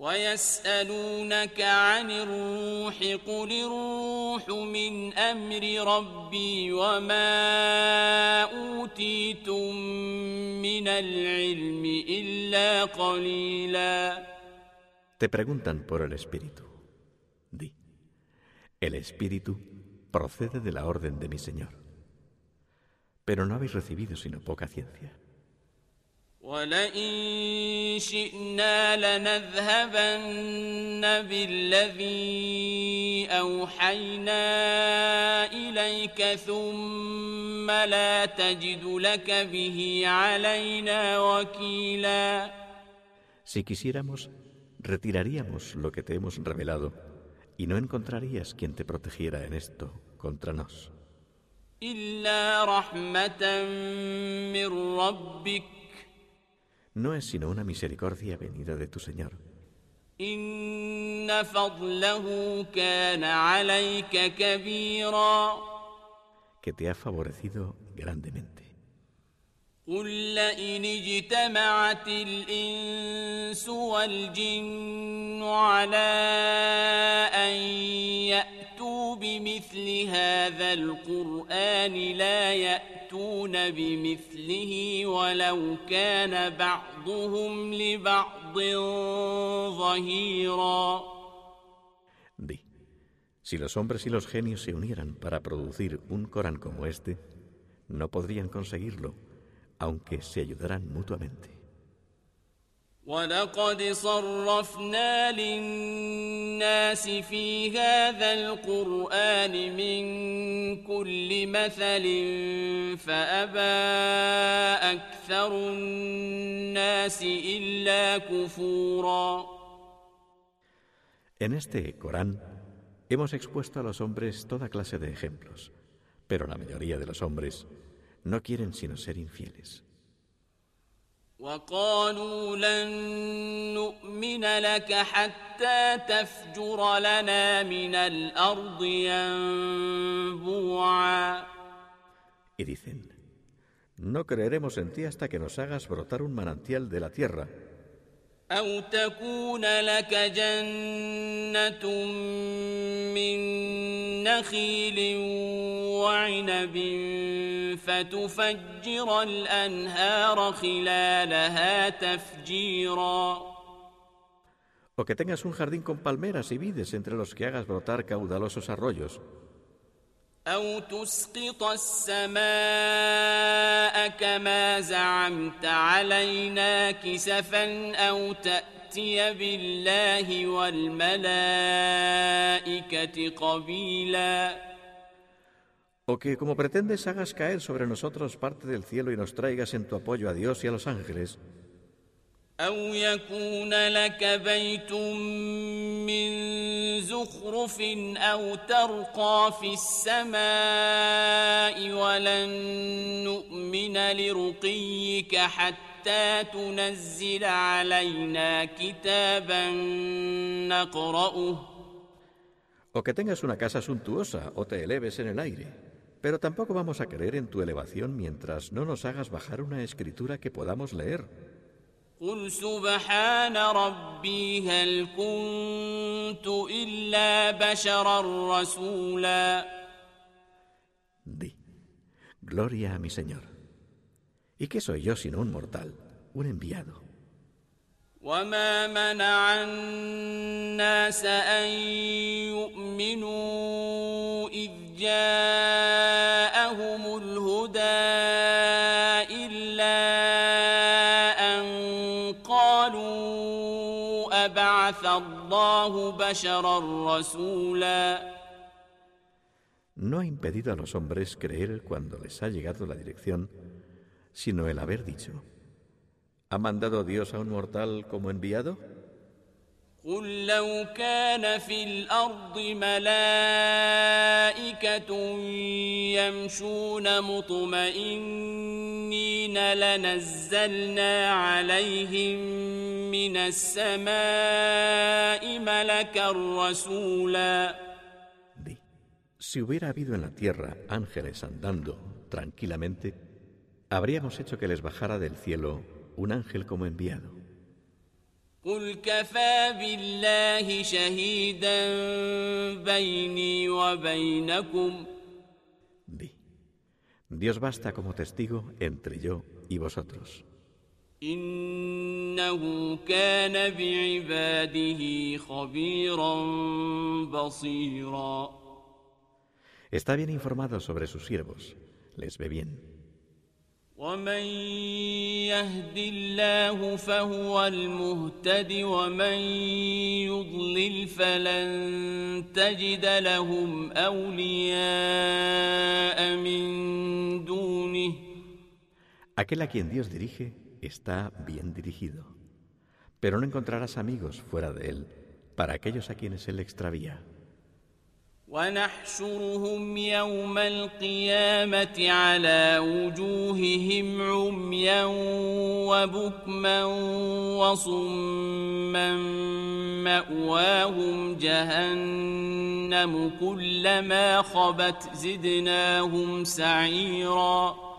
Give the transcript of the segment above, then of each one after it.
ويسألونك عن الروح قل الروح من أمر ربي وما أوتيتم من العلم إلا قليلا Te preguntan por el Espíritu. Di, el Espíritu procede de la orden de mi Señor. Pero no habéis recibido sino poca ciencia. ولئن شئنا لنذهبن بالذي أوحينا إليك ثم لا تجد لك به علينا وكيلا Si quisiéramos, retiraríamos lo que te hemos revelado y no encontrarías quien te protegiera en esto contra nos. إلا رحمة من ربك No es sino una misericordia venida de tu Señor, إن فضله كان عليك كبيرا que te ha favorecido grandemente. قل لئن اجتمعت الإنس والجن على أن يأتوا بمثل هذا القرآن لا يأتون بمثله ولو كان بعضهم لبعض ظهيرا Di, si los hombres y los genios se unieran para producir un Corán como este, no podrían conseguirlo, aunque se ayudaran mutuamente. ولقد صرفنا للناس في هذا القرآن من كل مثل فأبى أكثر الناس إلا كفورا En este Corán hemos expuesto a los hombres toda clase de ejemplos, pero la mayoría de los hombres no quieren sino ser infieles. وقالوا لن نؤمن لك حتى تفجر لنا من الأرض ينبوعا Y dicen, no creeremos en ti hasta que nos hagas brotar un manantial de la tierra, أو تكون لك جنة من نخيل وعنب فتفجر الأنهار خلالها تفجيرا o que tengas un jardín con palmeras y vides entre los que hagas brotar caudalosos arroyos, أو تسقط السماء كما زعمت علينا كسفا أو تأتي بالله والملائكة قبيلا o que, como pretendes, hagas caer sobre nosotros parte del cielo y nos traigas en tu apoyo a Dios y a los ángeles, أو يكون لك بيت من زخرف أو ترقى في السماء ولن نؤمن لرقيك حتى تنزل علينا كتابا نقرأه o que tengas una casa suntuosa o te eleves en el aire. Pero tampoco vamos a creer en tu elevación mientras no nos hagas bajar una escritura que podamos leer. قل سبحان ربي هل كنت إلا بشرا رسولا Di, Gloria a mi Señor. ¿Y qué soy yo sino un mortal, un enviado? وما منع الناس أن يؤمنوا إذ جاءهم الله بشرا رسولا No ha impedido a los hombres creer cuando les ha llegado la dirección, sino el haber dicho, ¿ha mandado Dios a un mortal como enviado? قل لو كان في الأرض ملائكة يمشون مطمئنين لنزلنا عليهم من السماء ملكا رسولا Di, si hubiera habido en la tierra ángeles andando tranquilamente, habríamos hecho que les bajara del cielo un ángel como enviado. قل كفى بالله شهيدا بيني وبينكم Di, Dios basta como testigo entre yo y vosotros. إنه كان بعباده خبيرا بصيرا Está bien informado sobre sus siervos, les ve bien. ومن يهد الله فهو المهتد ومن يضلل فلن تجد لهم اولياء من دونه Aquel a quien Dios dirige está bien dirigido, pero no encontrarás amigos fuera de él para aquellos a quienes él extravía. ونحشرهم يوم القيامة على وجوههم عميا وبكما وصما مأواهم جهنم كلما خبت زدناهم سعيرا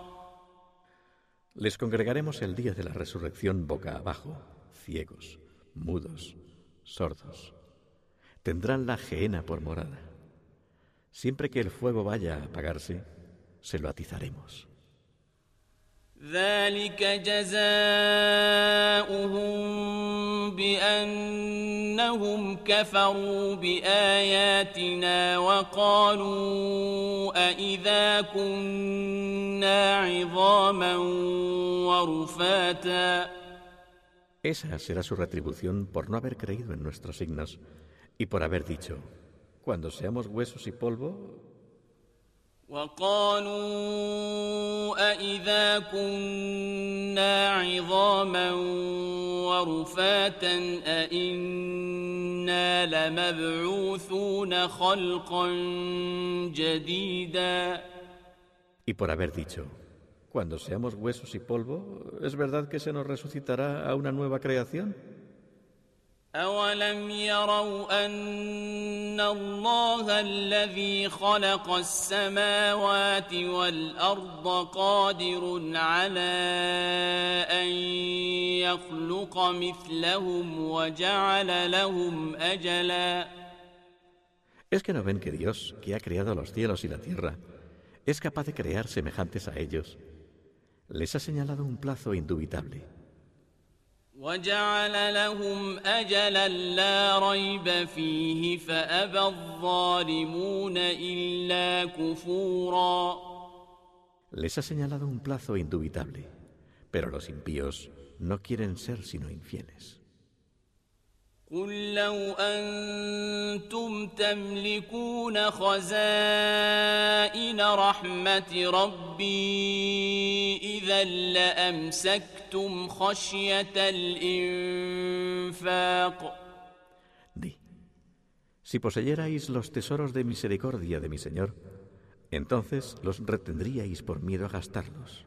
Les congregaremos el día de la resurrección boca abajo, ciegos, mudos, sordos. Tendrán la gehenna por morada. Siempre que el fuego vaya a apagarse, se lo atizaremos. ذلك جزاؤهم بأنهم كفروا بآياتنا وقالوا أإذا كنا عظاما ورفاتا Esa será su retribución por no haber creído en nuestros signos y por haber dicho, cuando seamos huesos y polvo, وقالوا أإذا كنا عظاما ورفاتا أإنا لمبعوثون خلقا جديدا y por haber dicho, cuando seamos huesos y polvo, ¿es verdad que se nos resucitará a una nueva creación? أولم يروا أن الله الذي خلق السماوات والأرض قادر على أن يخلق مثلهم وجعل لهم أجلا ¿Es que no ven que Dios, que ha creado los cielos y la tierra, es capaz de crear semejantes a ellos? Les ha señalado un plazo indubitable. وجعل لهم أجلا لا ريب فيه فأبى الظالمون إلا كفورا Les ha señalado un plazo indubitable, pero los impíos no quieren ser sino infieles. قل لو أنتم تملكون خزائن رحمة ربي إذا لأمسكتم خشية الإنفاق Di, si poseyerais los tesoros de misericordia de mi Señor, entonces los retendríais por miedo a gastarlos.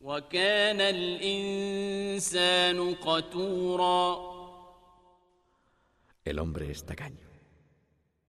وكان الإنسان قتورا El hombre es tacaño.